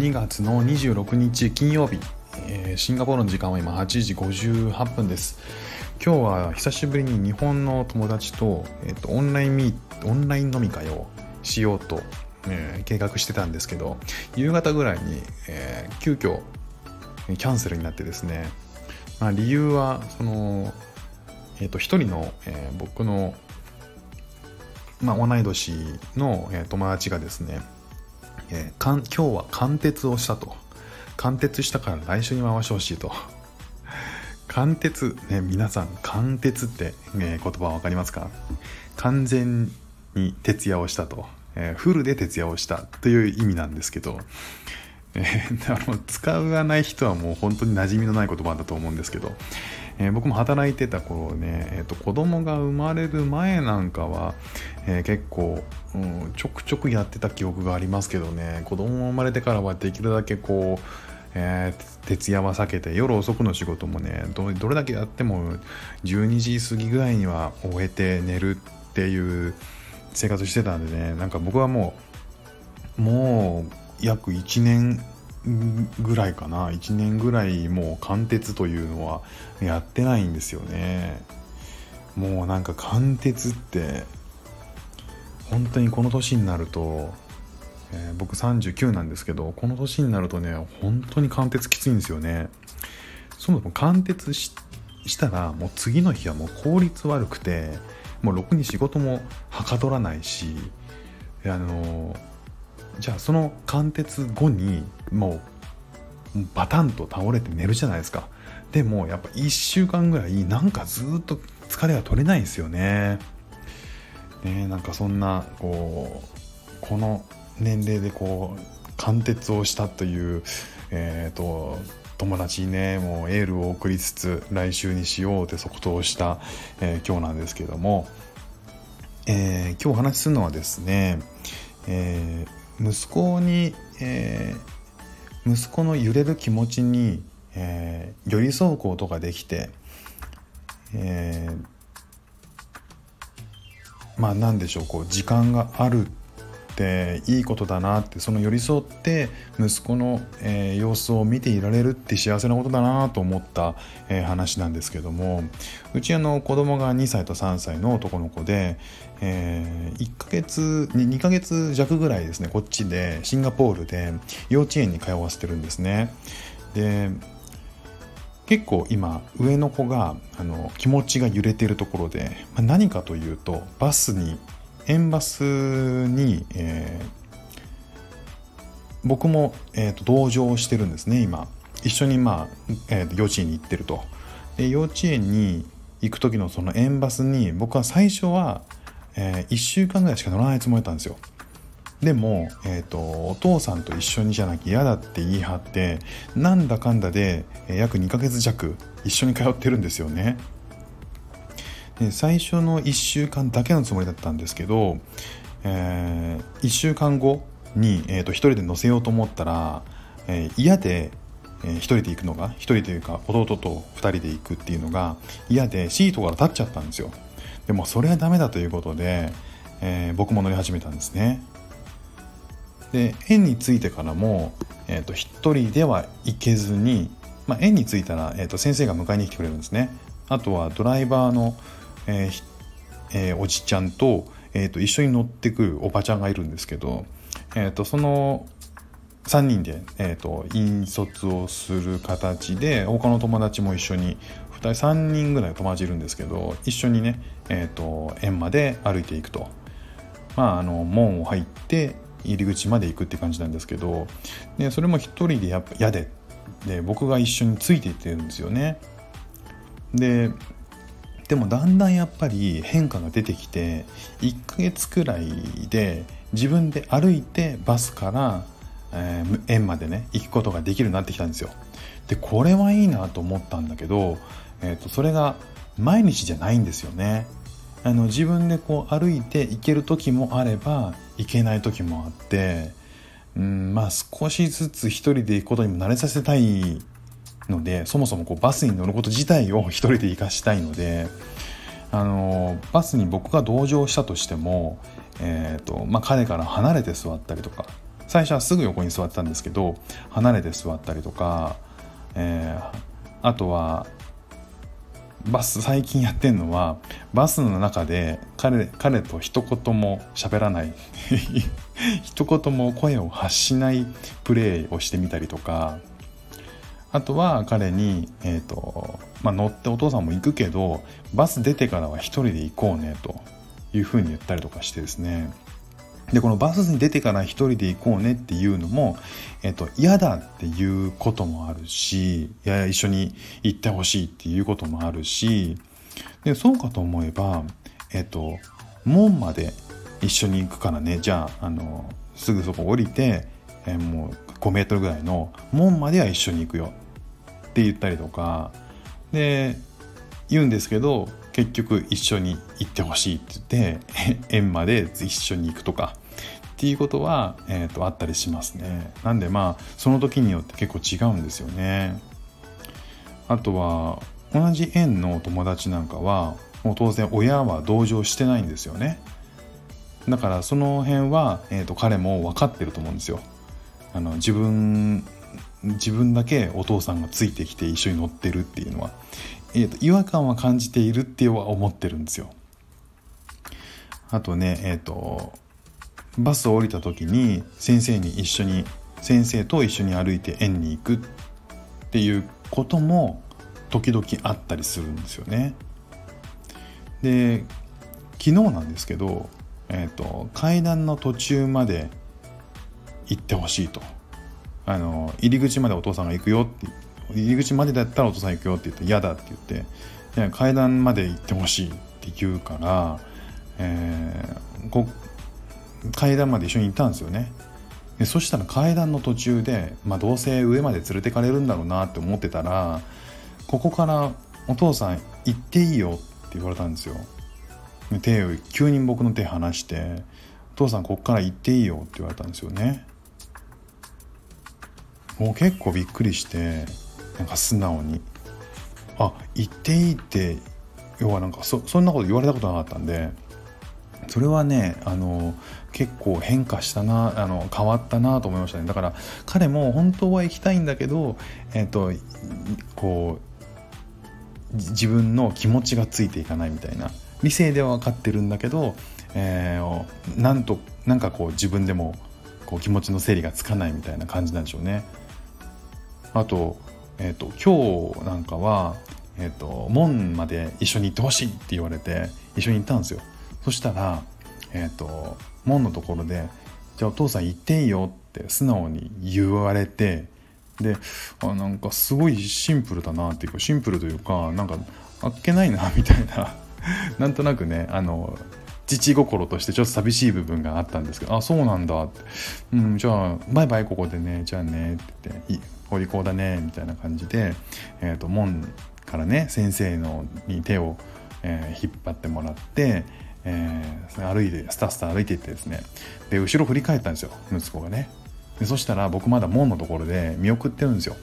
2月の26日金曜日、えー、シンガポールの時間は今8時58分です。今日は久しぶりに日本の友達と,、えーと、オンラインミオンライン飲み会をしようと、えー、計画してたんですけど夕方ぐらいに、えー、急遽キャンセルになってですね、まあ、理由はその、えーと、一人の、えー、僕の、まあ、同い年の、えー、友達がですねえー、今日は貫徹をしたと。貫徹したから来週に回してほしいと。貫徹、ね、皆さん、貫徹って、ね、言葉分かりますか？完全に徹夜をしたと。えー、フルで徹夜をしたという意味なんですけど、えー、あの使わない人はもう本当に馴染みのない言葉だと思うんですけど、えー、僕も働いてた頃ね、えーと、子供が生まれる前なんかは、えー、結構、うん、ちょくちょくやってた記憶がありますけどね。子供が生まれてからはできるだけこうえー、徹夜は避けて夜遅くの仕事もねどれだけやっても12時過ぎぐらいには終えて寝るっていう生活してたんでねなんか僕はもうもう約1年ぐらいかな。1年ぐらいもう貫徹というのはやってないんですよね。もうなんか貫徹って本当にこの年になると、えー、僕39なんですけどこの年になるとね本当に貫徹きついんですよね。そもそも貫徹したらもう次の日はもう効率悪くてもうろくに仕事もはかどらないしあのーじゃあその貫徹後にもうバタンと倒れて寝るじゃないですか。でもやっぱ1週間ぐらいなんかずっと疲れが取れないんですよね。ねなんかそんなこうこの年齢でこう貫徹をしたというえっ、ー、と友達にねもうエールを送りつつ来週にしようって即答した、えー、今日なんですけども、えー、今日お話しするのはですね、えー、息子に、えー、息子の揺れる気持ちに、えー、寄り添うことができて、えー、まあ何でしょうこう時間があるっていいことだなってその寄り添って息子の、えー、様子を見ていられるって幸せなことだなと思った、えー、話なんですけどもうちあの子供が2歳と3歳の男の子で、えー、1ヶ月 2, 2ヶ月弱ぐらいですねこっちでシンガポールで幼稚園に通わせてるんですね。で結構今上の子があの気持ちが揺れてるところで、まあ、何かというとバスに園バスに、えー、僕も、えーと、同乗してるんですね今。一緒に、まあえー、幼稚園に行ってると。で幼稚園に行く時のその園バスに僕は最初は、えー、1週間ぐらいしか乗らないつもりだったんですよ。でも、えーと、お父さんと一緒にじゃなきゃ嫌だって言い張ってなんだかんだで、え、約2ヶ月弱一緒に通ってるんですよね。で最初の1週間だけのつもりだったんですけど、えー、1週間後に、えーと、1人で乗せようと思ったら、えー、嫌で、えー、1人で行くのが1人というか弟と2人で行くっていうのが嫌でシートから立っちゃったんですよ。でもそれはダメだということで、えー、僕も乗り始めたんですね。で園に着いてからも、えーと、1人では行けずに、まあ、園に着いたら、えーと先生が迎えに来てくれるんですね。あとはドライバーのえーえー、おじちゃんと,、えーと、一緒に乗ってくるおばちゃんがいるんですけど、えーと、その3人で、えーと、引率をする形で他の友達も一緒に2人3人ぐらい友達いるんですけど一緒にね、えー、と園まで歩いていくと。まあ、あの門を入って入り口まで行くって感じなんですけどでそれも一人でやっぱ嫌でで僕が一緒についていってるんですよね。ででもだんだんやっぱり変化が出てきて1ヶ月くらいで自分で歩いてバスから、えー、園までね行くことができるようになってきたんですよ。でこれはいいなと思ったんだけど、えーと、それが毎日じゃないんですよね。あの自分でこう歩いて行ける時もあれば行けない時もあってうんまあ少しずつ一人で行くことにも慣れさせたいのでそもそもこうバスに乗ること自体を一人で行かしたいのであのバスに僕が同乗したとしても、えーとまあ、彼から離れて座ったりとか最初はすぐ横に座ってたんですけど離れて座ったりとか、えー、あとはバス最近やってんのはバスの中で彼彼と一言も喋らない 一言も声を発しないプレイをしてみたりとかあとは彼に、えーとまあ、乗ってお父さんも行くけどバス出てからは一人で行こうねというふうに言ったりとかしてですね。でこのバスに出てから一人で行こうねっていうのも、えっと、嫌だっていうこともあるしいや一緒に行ってほしいっていうこともあるしでそうかと思えばえっと門まで一緒に行くからね。じゃああのすぐそこ降りて、えもう5メートルぐらいの門までは一緒に行くよ。って言ったりとかで言うんですけど結局一緒に行ってほしいって言って 園まで一緒に行くとかっていうことは、えーと、あったりしますね。なんでまあその時によって結構違うんですよね。あとは同じ園の友達なんかはもう当然親は同情してないんですよね。だからその辺は、えーと彼も分かってると思うんですよ。あの自分自分だけお父さんがついてきて一緒に乗ってるっていうのは、えーと、違和感は感じているっては思ってるんですよ。あとねえっ、ー、とバスを降りた時に先生に一緒に先生と一緒に歩いて園に行くっていうことも時々あったりするんですよね。で昨日なんですけど、えーと階段の途中まで行ってほしいとあの入り口までお父さんが行くよって入り口までだったらお父さん行くよって言って嫌だって言っていや階段まで行ってほしいって言うから、えー、こ階段まで一緒に行ったんですよね。でそしたら階段の途中で、まあ、どうせ上まで連れてかれるんだろうなって思ってたらここからお父さん行っていいよって言われたんですよ。手を急に僕の手離して「お父さんこっから行っていいよ」って言われたんですよね。もう結構びっくりしてなんか素直に。あ言っていいって要はなんかそんなこと言われたことなかったんでそれはねあの結構変化したなあの変わったなと思いましたね。だから彼も本当は行きたいんだけどえっ、ー、とこう自分の気持ちがついていかないみたいな。理性では分かってるんだけど、えー、なんとなんかこう自分でもこう気持ちの整理がつかないみたいな感じなんでしょうね。あと,、えーと、今日なんかは、えーと、門まで一緒に行ってほしいって言われて一緒に行ったんですよ。そしたら、えーと、門のところで「じゃあお父さん行っていいよ」って素直に言われてであなんかすごいシンプルだなっていうかシンプルというかなんかあっけないなみたいな。なんとなくねあの父心としてちょっと寂しい部分があったんですけどあそうなんだって、うん、じゃあバイバイここでねじゃあねって言ってお利口だねみたいな感じで、えーと、門からね先生のに手を、えー、引っ張ってもらって、えー、歩いてスタスタ歩いていってですねで後ろ振り返ったんですよ息子がね。でそしたら僕まだ門のところで見送ってるんですよ、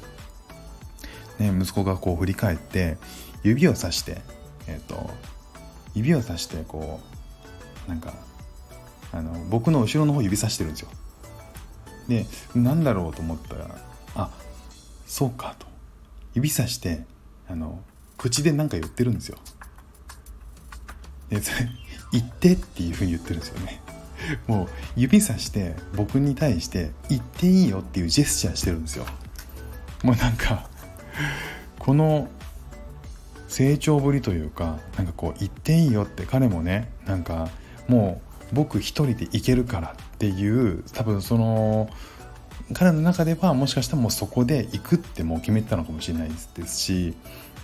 ね、息子がこう振り返って指をさしてえっ、ー、と指をさしてこうなんかあの僕の後ろの方指さしてるんですよ。で何だろうと思ったらあそうかと。指さしてあの口で何か言ってるんですよ。でそれ言ってっていうふうに言ってるんですよね。もう指さして僕に対して言っていいよっていうジェスチャーしてるんですよ。もうなんかこの成長ぶりというかなんかこう言っていいよって彼もねなんかもう僕一人で行けるからっていう多分その彼の中ではもしかしたらもうそこで行くってもう決めてたのかもしれないですし、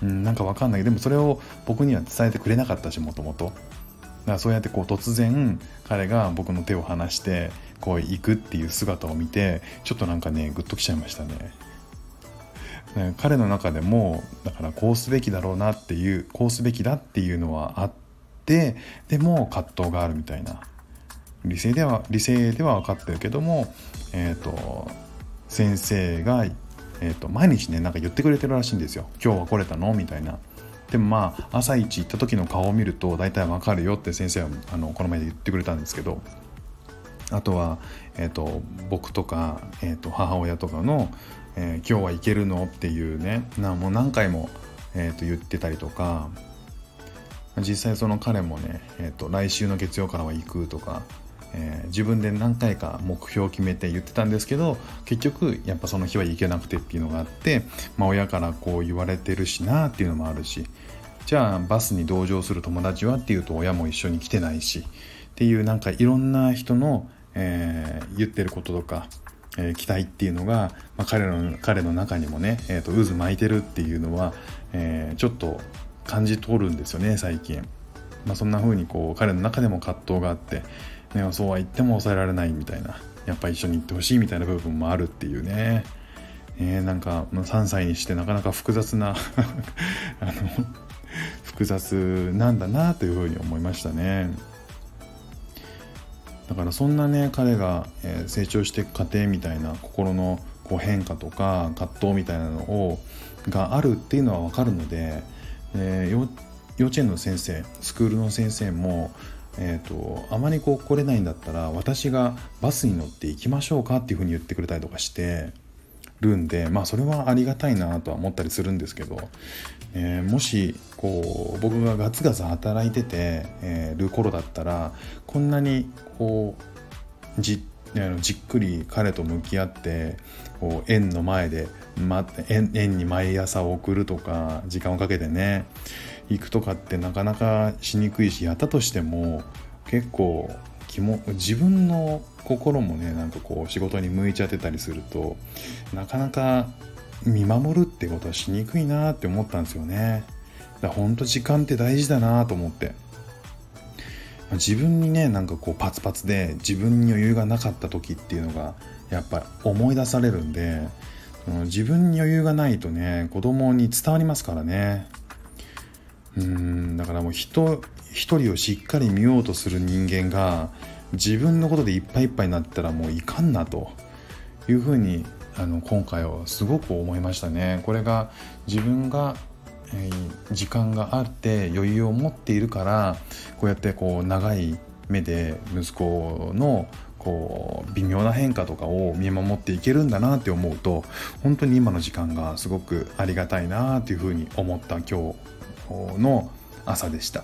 うん、なんか分かんないけどでもそれを僕には伝えてくれなかったしもともと。だからそうやってこう突然彼が僕の手を離してこう行くっていう姿を見てちょっとなんかねグッときちゃいましたね。ね彼の中でもだからこうすべきだろうなっていうこうすべきだっていうのはあってでも葛藤があるみたいな理性では理性では分かってるけども、えーと、先生が、えーと、毎日ねなんか言ってくれてるらしいんですよ「今日は来れたの?」みたいな。でもまあ朝一行った時の顔を見ると大体わかるよって先生はあのこの前で言ってくれたんですけどあとは、えーと、僕とか、えーと、母親とかの、えー、今日は行けるの?」っていうねなもう何回も、えーと、言ってたりとか実際その彼もね、えー、と来週の月曜からは行くとか、えー、自分で何回か目標を決めて言ってたんですけど結局やっぱその日は行けなくてっていうのがあって、まあ、親からこう言われてるしなっていうのもあるしじゃあバスに同乗する友達はっていうと親も一緒に来てないしっていうなんかいろんな人の、えー、言ってることとか、えー、期待っていうのが、まあ、彼の彼の中にもね、えーと、渦巻いてるっていうのは、えー、ちょっと感じ取るんですよね最近。まあ、そんな風にこう彼の中でも葛藤があって、ね、そうは言っても抑えられないみたいなやっぱ一緒に行ってほしいみたいな部分もあるっていうね。えー、なんか3歳にしてなかなか複雑な あの複雑なんだなというふうに思いましたね。だからそんなね彼が、成長していく過程みたいな心のこう変化とか葛藤みたいなのをがあるっていうのは分かるので、えー、幼稚園の先生スクールの先生も、えーと、あまりこう来れないんだったら私がバスに乗って行きましょうかっていうふうに言ってくれたりとかしてるんでまあそれはありがたいなとは思ったりするんですけど、えー、もしこう僕がガツガツ働いてて、えー、る頃だったらこんなにこうじじっくり彼と向き合ってこう園の前で、ま、園園に毎朝送るとか時間をかけてね行くとかってなかなかしにくいしやったとしても結構気も自分の心もねなんかこう仕事に向いちゃってたりするとなかなか見守るってことはしにくいなって思ったんですよね。だからほんと時間って大事だなと思って。自分にねなんかこうパツパツで自分に余裕がなかった時っていうのがやっぱ思い出されるんで自分に余裕がないとね子供に伝わりますからねうんだからもう人一人をしっかり見ようとする人間が自分のことでいっぱいいっぱいになったらもういかんなというふうにあの今回はすごく思いましたね。これが自分が、えー、時間があって余裕を持っているからこうやってこう長い目で息子のこう微妙な変化とかを見守っていけるんだなって思うと本当に今の時間がすごくありがたいなっていうふうに思った今日の朝でした。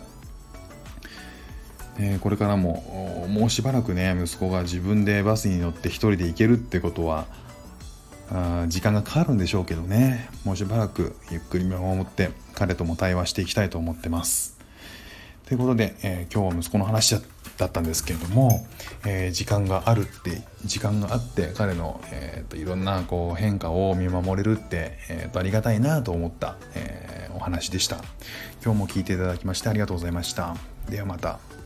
え、これからももうしばらくね息子が自分でバスに乗って一人で行けるってことはあ時間がかかるんでしょうけどねもうしばらくゆっくり見守って彼とも対話していきたいと思ってます。ということで、えー、今日は息子の話だったんですけれども、えー、時間があるって時間があって彼の、えーと、いろんなこう変化を見守れるって、えーと、ありがたいなと思った、えお話でした。今日も聞いていただきましてありがとうございました。ではまた。